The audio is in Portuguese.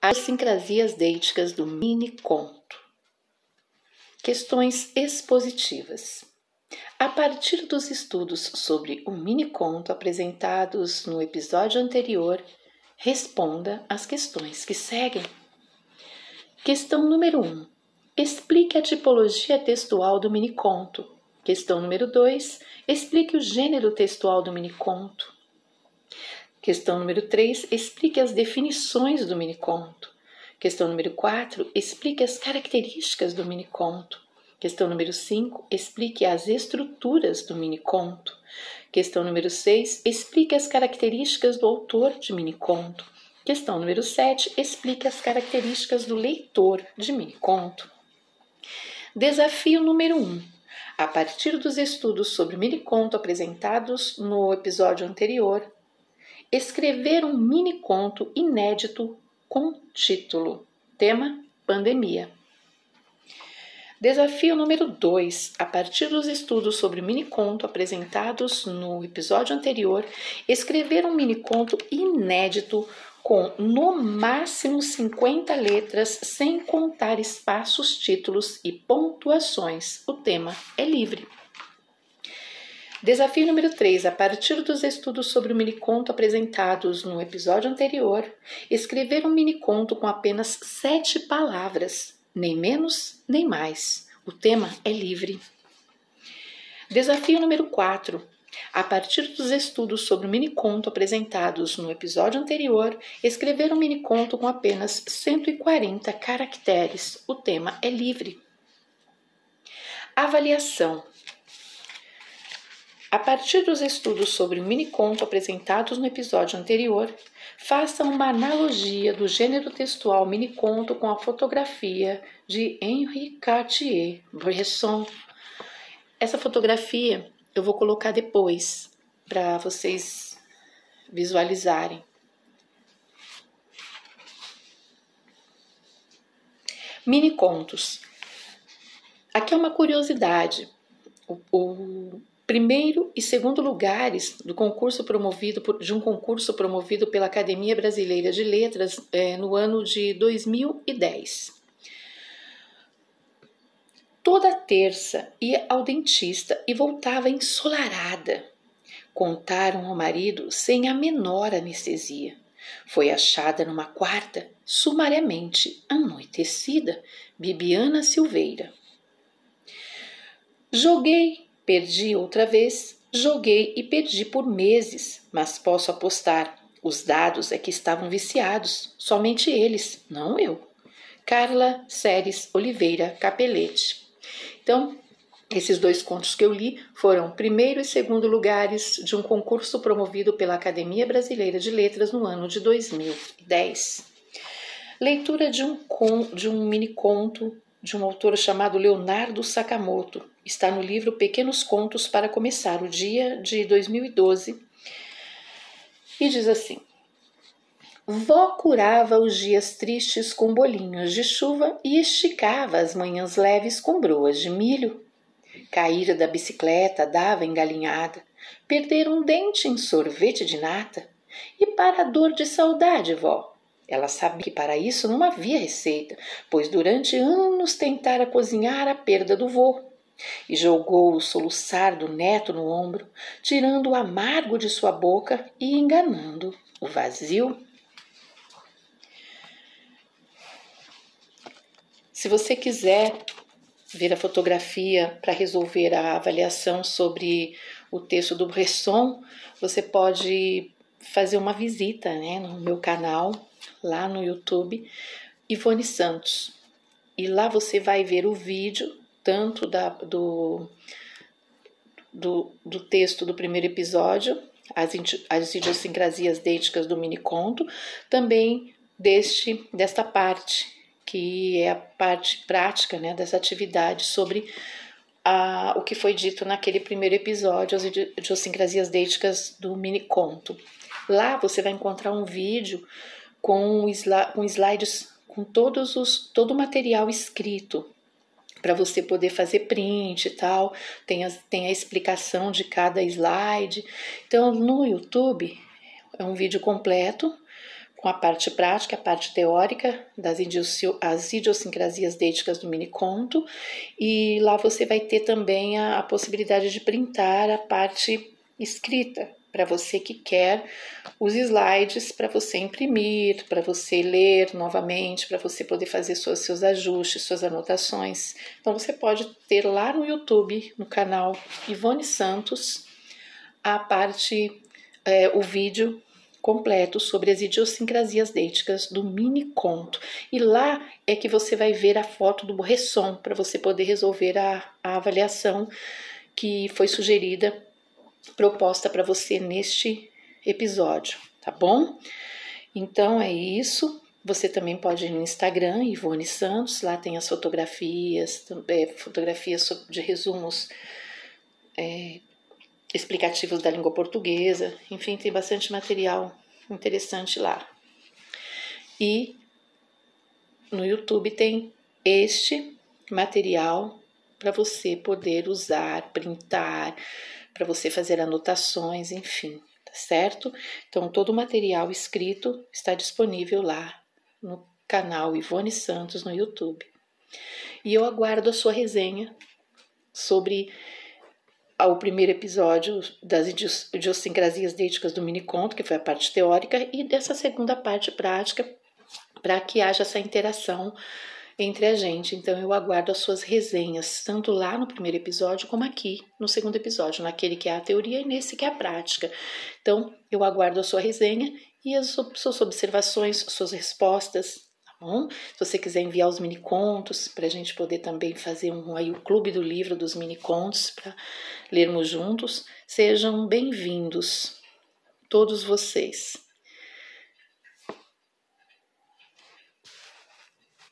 As sincrasias deíticas do mini conto. Questões expositivas. A partir dos estudos sobre o mini conto apresentados no episódio anterior, responda as questões que seguem. Questão número 1. Um, explique a tipologia textual do mini conto. Questão número 2. Explique o gênero textual do mini conto. Questão número 3. Explique as definições do mini conto. Questão número 4. Explique as características do mini conto. Questão número 5. Explique as estruturas do mini conto. Questão número 6. Explique as características do autor de mini conto. Questão número 7. Explique as características do leitor de mini conto. Desafio número 1. A partir dos estudos sobre mini conto apresentados no episódio anterior, escrever um mini conto inédito com título: Tema Pandemia. Desafio número 2. A partir dos estudos sobre miniconto apresentados no episódio anterior, escrever um miniconto inédito com no máximo 50 letras, sem contar espaços, títulos e pontuações. O tema é livre. Desafio número 3. A partir dos estudos sobre o miniconto apresentados no episódio anterior, escrever um miniconto com apenas sete palavras nem menos nem mais. O tema é livre. Desafio número 4. A partir dos estudos sobre o miniconto apresentados no episódio anterior, escrever um miniconto com apenas 140 caracteres. O tema é livre. Avaliação. A partir dos estudos sobre miniconto apresentados no episódio anterior, Faça uma analogia do gênero textual miniconto com a fotografia de Henri Cartier-Bresson. Essa fotografia eu vou colocar depois para vocês visualizarem. Mini contos. Aqui é uma curiosidade. O, primeiro e segundo lugares do concurso promovido por, de um concurso promovido pela Academia Brasileira de Letras é, no ano de 2010. Toda terça ia ao dentista e voltava ensolarada. Contaram ao marido sem a menor anestesia. Foi achada numa quarta, sumariamente anoitecida, Bibiana Silveira. Joguei Perdi outra vez, joguei e perdi por meses, mas posso apostar. Os dados é que estavam viciados, somente eles, não eu. Carla Séries Oliveira Capelete. Então, esses dois contos que eu li foram primeiro e segundo lugares de um concurso promovido pela Academia Brasileira de Letras no ano de 2010. Leitura de um, de um mini conto de um autor chamado Leonardo Sakamoto. Está no livro Pequenos Contos para Começar o Dia de 2012 e diz assim: Vó curava os dias tristes com bolinhos de chuva e esticava as manhãs leves com broas de milho. Caíra da bicicleta dava engalinhada, perder um dente em sorvete de nata. E para a dor de saudade, vó, ela sabia que para isso não havia receita, pois durante anos tentara cozinhar a perda do vô. E jogou o soluçar do neto no ombro, tirando o amargo de sua boca e enganando o vazio. Se você quiser ver a fotografia para resolver a avaliação sobre o texto do Bresson, você pode fazer uma visita né, no meu canal lá no YouTube, Ivone Santos. E lá você vai ver o vídeo, tanto da, do, do, do texto do primeiro episódio, as, as idiosincrasias deíticas do mini conto, também deste, desta parte, que é a parte prática né, dessa atividade sobre a, o que foi dito naquele primeiro episódio, as idiosincrasias deíticas do mini conto. Lá você vai encontrar um vídeo com slides com todos os, todo o material escrito para você poder fazer print e tal, tem a, tem a explicação de cada slide. Então, no YouTube é um vídeo completo com a parte prática, a parte teórica das as idiosincrasias deíticas do miniconto, e lá você vai ter também a, a possibilidade de printar a parte escrita, para você que quer os slides para você imprimir, para você ler novamente, para você poder fazer seus, seus ajustes, suas anotações. Então você pode ter lá no YouTube, no canal Ivone Santos, a parte, é, o vídeo completo sobre as idiosincrasias deíticas do mini conto. E lá é que você vai ver a foto do Bresson para você poder resolver a, a avaliação que foi sugerida, proposta para você neste episódio, tá bom? Então é isso. Você também pode ir no Instagram, Ivone Santos, lá tem as fotografias, é, fotografias de resumos é, explicativos da língua portuguesa, enfim, tem bastante material interessante lá. E no YouTube tem este material para você poder usar, printar, para você fazer anotações, enfim, tá certo? Então, todo o material escrito está disponível lá no canal Ivone Santos no YouTube. E eu aguardo a sua resenha sobre ao primeiro episódio das idiosincrasias deíticas do miniconto, que foi a parte teórica, e dessa segunda parte prática, para que haja essa interação entre a gente. Então eu aguardo as suas resenhas, tanto lá no primeiro episódio como aqui no segundo episódio, naquele que é a teoria e nesse que é a prática. Então eu aguardo a sua resenha e as suas observações, suas respostas, bom? Se você quiser enviar os mini contos para a gente poder também fazer um aí o clube do livro dos mini contos para lermos juntos, sejam bem-vindos todos vocês.